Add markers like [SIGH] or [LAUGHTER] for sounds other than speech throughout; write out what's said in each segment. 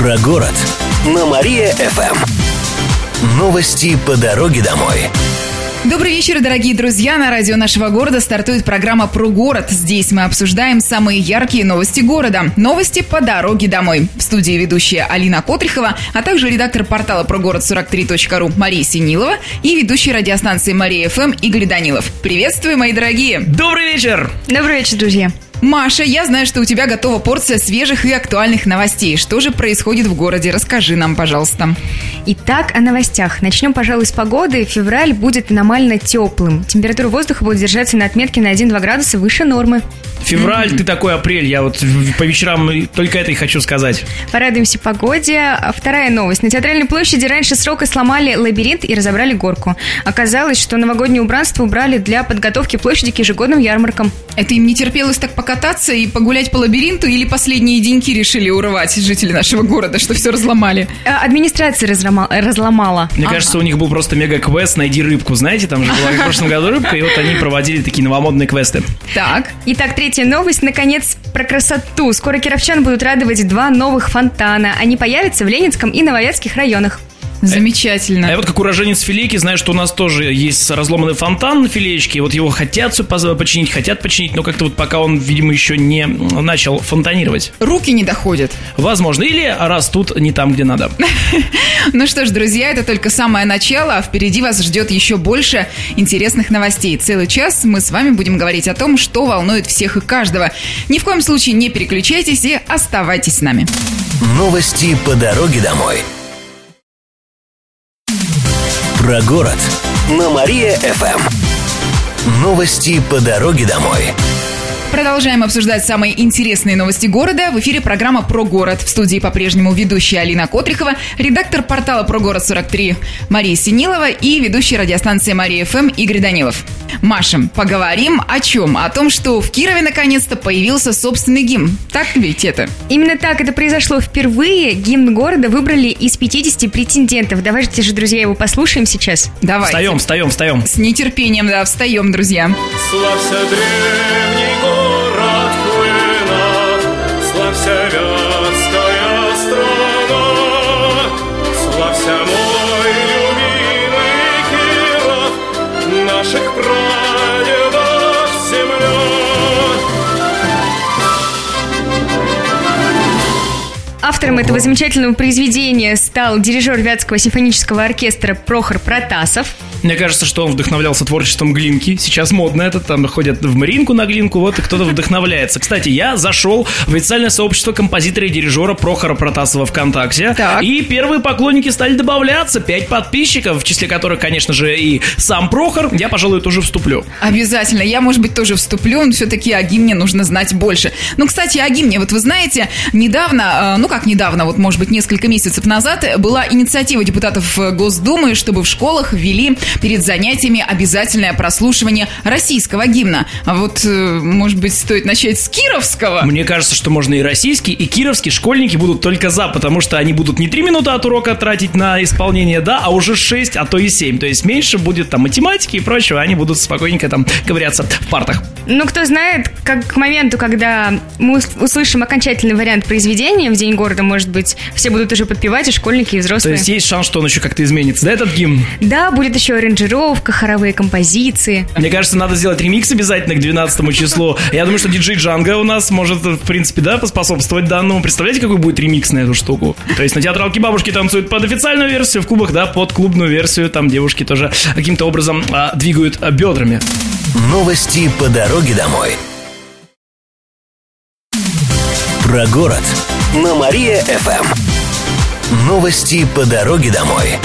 Про город на Мария-ФМ. Новости по дороге домой. Добрый вечер, дорогие друзья. На радио нашего города стартует программа «Про город». Здесь мы обсуждаем самые яркие новости города. Новости по дороге домой. В студии ведущая Алина Котрихова, а также редактор портала прогород 43.ру Мария Синилова и ведущий радиостанции Мария ФМ Игорь Данилов. Приветствую, мои дорогие. Добрый вечер. Добрый вечер, друзья. Маша, я знаю, что у тебя готова порция свежих и актуальных новостей. Что же происходит в городе? Расскажи нам, пожалуйста. Итак, о новостях. Начнем, пожалуй, с погоды. Февраль будет аномально теплым. Температура воздуха будет держаться на отметке на 1-2 градуса выше нормы. Февраль, mm-hmm. ты такой апрель. Я вот по вечерам только это и хочу сказать. Порадуемся погоде. Вторая новость. На Театральной площади раньше срока сломали лабиринт и разобрали горку. Оказалось, что новогоднее убранство убрали для подготовки площади к ежегодным ярмаркам. Это им не терпелось так покататься и погулять по лабиринту или последние деньги решили урывать жители нашего города, что все разломали? А, администрация разлома, разломала. Мне ага. кажется, у них был просто мега-квест «Найди рыбку». Знаете, там же была в прошлом году рыбка, и вот они проводили такие новомодные квесты. Так. Итак, третья новость. Наконец, про красоту. Скоро кировчан будут радовать два новых фонтана. Они появятся в Ленинском и Новоярских районах. Замечательно. А я вот как уроженец Филейки знаю, что у нас тоже есть разломанный фонтан на Филеечке. Вот его хотят починить, хотят починить, но как-то вот пока он, видимо, еще не начал фонтанировать. Руки не доходят. Возможно. Или растут не там, где надо. [LAUGHS] Ну что ж, друзья, это только самое начало, а впереди вас ждет еще больше интересных новостей. Целый час мы с вами будем говорить о том, что волнует всех и каждого. Ни в коем случае не переключайтесь и оставайтесь с нами. Новости по дороге домой. Про город на Мария-ФМ. Новости по дороге домой. Продолжаем обсуждать самые интересные новости города. В эфире программа «Про город». В студии по-прежнему ведущая Алина Котрихова, редактор портала «Про город 43» Мария Синилова и ведущий радиостанции Мария ФМ Игорь Данилов. Маша, поговорим о чем? О том, что в Кирове наконец-то появился собственный гимн. Так ведь это? Именно так это произошло впервые. Гимн города выбрали из 50 претендентов. Давайте же, друзья, его послушаем сейчас. Давай. Встаем, встаем, встаем. С нетерпением, да, встаем, друзья. Славься древний город Вятская страна, славься мой любимый Киров, наших прадедов Автором этого замечательного произведения стал дирижер Вятского симфонического оркестра Прохор Протасов. Мне кажется, что он вдохновлялся творчеством Глинки. Сейчас модно это, там ходят в Маринку на Глинку, вот и кто-то вдохновляется. Кстати, я зашел в официальное сообщество композитора и дирижера Прохора Протасова ВКонтакте. Так. И первые поклонники стали добавляться. Пять подписчиков, в числе которых, конечно же, и сам Прохор. Я, пожалуй, тоже вступлю. Обязательно. Я, может быть, тоже вступлю, но все-таки о гимне нужно знать больше. Ну, кстати, о гимне. Вот вы знаете, недавно, э, ну как недавно, вот, может быть, несколько месяцев назад была инициатива депутатов Госдумы, чтобы в школах ввели перед занятиями обязательное прослушивание российского гимна. А вот, э, может быть, стоит начать с кировского? Мне кажется, что можно и российский, и кировский школьники будут только за, потому что они будут не 3 минуты от урока тратить на исполнение, да, а уже 6, а то и 7. То есть меньше будет там математики и прочего, они будут спокойненько там ковыряться в партах. Ну, кто знает, как к моменту, когда мы услышим окончательный вариант произведения в День города, может быть, все будут уже подпевать, и школьники, и взрослые. То есть есть шанс, что он еще как-то изменится, да, этот гимн? Да, будет еще аранжировка, хоровые композиции. Мне кажется, надо сделать ремикс обязательно к 12 числу. Я думаю, что диджей Джанга у нас может, в принципе, да, поспособствовать данному. Представляете, какой будет ремикс на эту штуку? То есть на театралке бабушки танцуют под официальную версию, в клубах, да, под клубную версию. Там девушки тоже каким-то образом а, двигают а, бедрами. Новости по дороге домой. Про город на Мария-ФМ. Новости по дороге домой.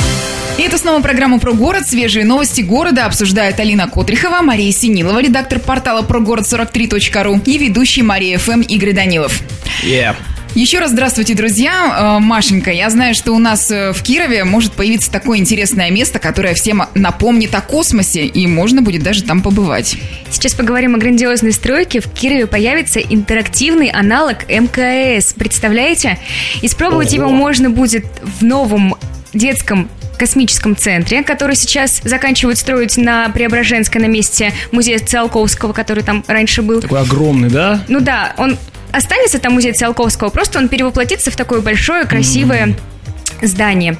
И это снова программа про город. Свежие новости города обсуждают Алина Котрихова, Мария Синилова, редактор портала прогород43.ру и ведущий Мария ФМ Игорь Данилов. Yeah. Еще раз здравствуйте, друзья. Э, Машенька, я знаю, что у нас э, в Кирове может появиться такое интересное место, которое всем напомнит о космосе, и можно будет даже там побывать. Сейчас поговорим о грандиозной стройке. В Кирове появится интерактивный аналог МКС. Представляете? Испробовать Ого. его можно будет в новом детском космическом центре, который сейчас заканчивают строить на Преображенской, на месте музея Циолковского, который там раньше был. Такой огромный, да? Ну да, он останется там музей Циолковского, просто он перевоплотится в такое большое, красивое mm-hmm. здание.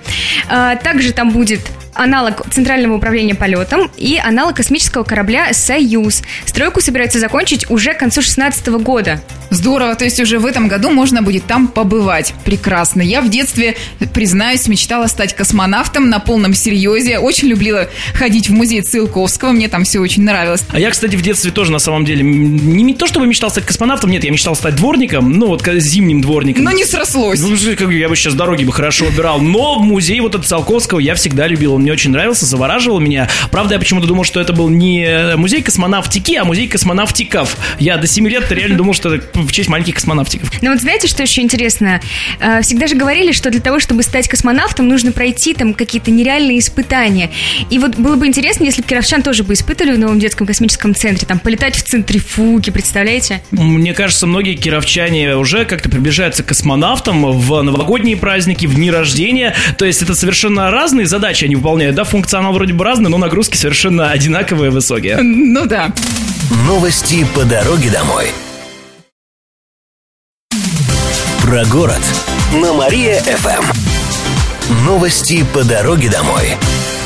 А, также там будет аналог Центрального управления полетом и аналог космического корабля «Союз». Стройку собираются закончить уже к концу 2016 года. Здорово, то есть уже в этом году можно будет там побывать. Прекрасно. Я в детстве, признаюсь, мечтала стать космонавтом на полном серьезе. Очень любила ходить в музей Циолковского, мне там все очень нравилось. А я, кстати, в детстве тоже на самом деле не, не то чтобы мечтал стать космонавтом, нет, я мечтал стать дворником, ну вот зимним дворником. Но не срослось. Ну, как я бы сейчас дороги бы хорошо убирал. Но музей вот этот Циолковского я всегда любил, он мне очень нравился, завораживал меня. Правда, я почему-то думал, что это был не музей космонавтики, а музей космонавтиков. Я до 7 лет реально думал, что это в честь маленьких космонавтиков. Ну вот знаете, что еще интересно? Э, всегда же говорили, что для того, чтобы стать космонавтом, нужно пройти там какие-то нереальные испытания. И вот было бы интересно, если бы кировчан тоже бы испытали в новом детском космическом центре, там полетать в центрифуге, представляете? Мне кажется, многие кировчане уже как-то приближаются к космонавтам в новогодние праздники, в дни рождения. То есть это совершенно разные задачи они выполняют. Да, функционал вроде бы разный, но нагрузки совершенно одинаковые, высокие. Ну да. Новости по дороге домой. Про город на Мария-ФМ. Новости по дороге домой.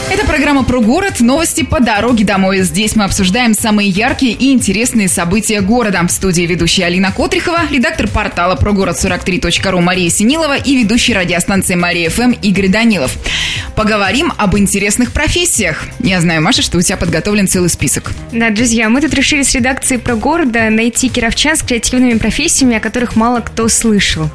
Это программа про город, новости по дороге домой. Здесь мы обсуждаем самые яркие и интересные события города. В студии ведущая Алина Котрихова, редактор портала про город 43.ру Мария Синилова и ведущий радиостанции Мария ФМ Игорь Данилов. Поговорим об интересных профессиях. Я знаю, Маша, что у тебя подготовлен целый список. Да, друзья, мы тут решили с редакцией про города найти кировчан с креативными профессиями, о которых мало кто слышал.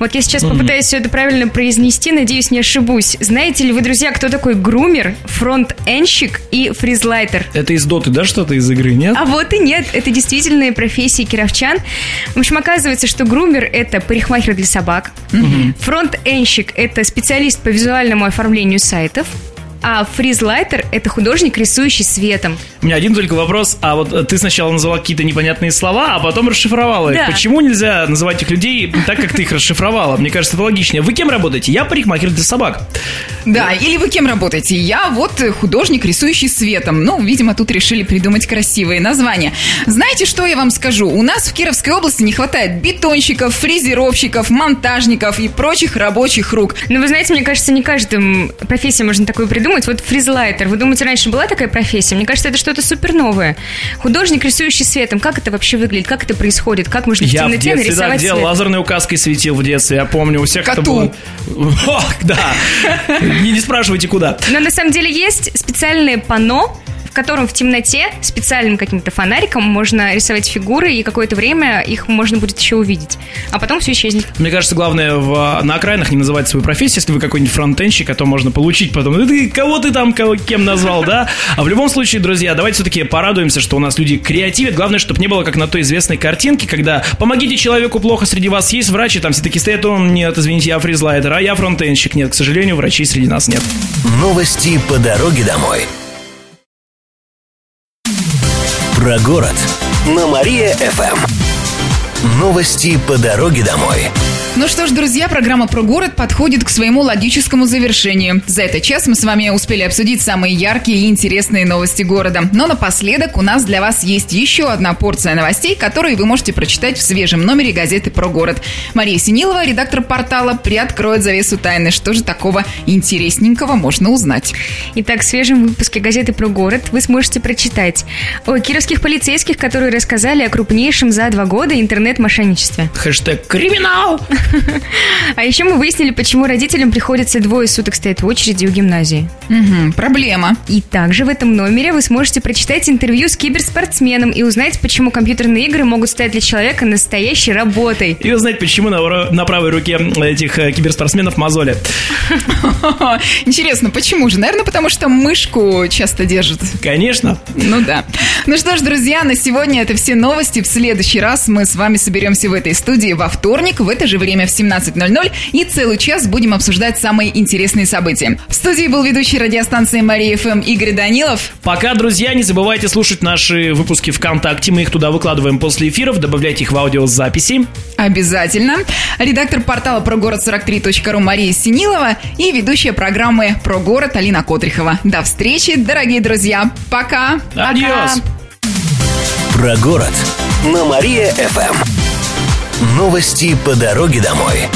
Вот я сейчас попытаюсь все это правильно произнести, надеюсь, не ошибусь. Знаете ли вы, друзья, кто такой грумер, фронт-энщик и фризлайтер? Это из доты, да, что-то из игры, нет? А вот и нет, это действительные профессии кировчан. В общем, оказывается, что грумер – это парикмахер для собак. Угу. Фронт-энщик – это специалист по визуальному оформлению сайтов. А фризлайтер – это художник, рисующий светом. У меня один только вопрос. А вот ты сначала назвала какие-то непонятные слова, а потом расшифровала их. Да. Почему нельзя называть этих людей так, как ты их расшифровала? Мне кажется, это логичнее. Вы кем работаете? Я парикмахер для собак. Да, или вы кем работаете? Я вот художник, рисующий светом. Ну, видимо, тут решили придумать красивые названия. Знаете, что я вам скажу? У нас в Кировской области не хватает бетонщиков, фрезеровщиков, монтажников и прочих рабочих рук. Ну, вы знаете, мне кажется, не каждым профессией можно такую придумать придумать. Вот фризлайтер. Вы думаете, раньше была такая профессия? Мне кажется, это что-то супер новое. Художник, рисующий светом. Как это вообще выглядит? Как это происходит? Как можно в я темноте в детстве, нарисовать да, делал, лазерной указкой светил в детстве. Я помню, у всех Коту. кто был... [LAUGHS] Ох, да. Не, не спрашивайте, куда. Но на самом деле есть специальные панно, котором в темноте специальным каким-то фонариком можно рисовать фигуры, и какое-то время их можно будет еще увидеть. А потом все исчезнет. Мне кажется, главное в, на окраинах не называть свою профессию. Если вы какой-нибудь фронтенщик, а то можно получить потом. «Ну ты кого ты там кого, кем назвал, да? А в любом случае, друзья, давайте все-таки порадуемся, что у нас люди креативят. Главное, чтобы не было как на той известной картинке, когда помогите человеку плохо, среди вас есть врачи, там все таки стоят, он нет, извините, я фризлайтер, а я фронтенщик. Нет, к сожалению, врачей среди нас нет. Новости по дороге домой. Про город на Мария-ФМ. Новости по дороге домой. Ну что ж, друзья, программа про город подходит к своему логическому завершению. За этот час мы с вами успели обсудить самые яркие и интересные новости города. Но напоследок у нас для вас есть еще одна порция новостей, которые вы можете прочитать в свежем номере газеты «Про город». Мария Синилова, редактор портала, приоткроет завесу тайны. Что же такого интересненького можно узнать? Итак, в свежем выпуске газеты «Про город» вы сможете прочитать о кировских полицейских, которые рассказали о крупнейшем за два года интернет-мошенничестве. Хэштег «Криминал». А еще мы выяснили, почему родителям приходится двое суток стоять в очереди у гимназии. Угу, проблема. И также в этом номере вы сможете прочитать интервью с киберспортсменом и узнать, почему компьютерные игры могут стать для человека настоящей работой. И узнать, почему на, на правой руке этих э, киберспортсменов мозоли. [LAUGHS] Интересно, почему же? Наверное, потому что мышку часто держат. Конечно. Ну да. Ну что ж, друзья, на сегодня это все новости. В следующий раз мы с вами соберемся в этой студии во вторник в это же время время в 17.00 и целый час будем обсуждать самые интересные события. В студии был ведущий радиостанции Мария ФМ Игорь Данилов. Пока, друзья, не забывайте слушать наши выпуски ВКонтакте. Мы их туда выкладываем после эфиров. Добавляйте их в аудиозаписи. Обязательно. Редактор портала про город 43.ру Мария Синилова и ведущая программы про город Алина Котрихова. До встречи, дорогие друзья. Пока. Адьос. Про город на Мария ФМ. Новости по дороге домой.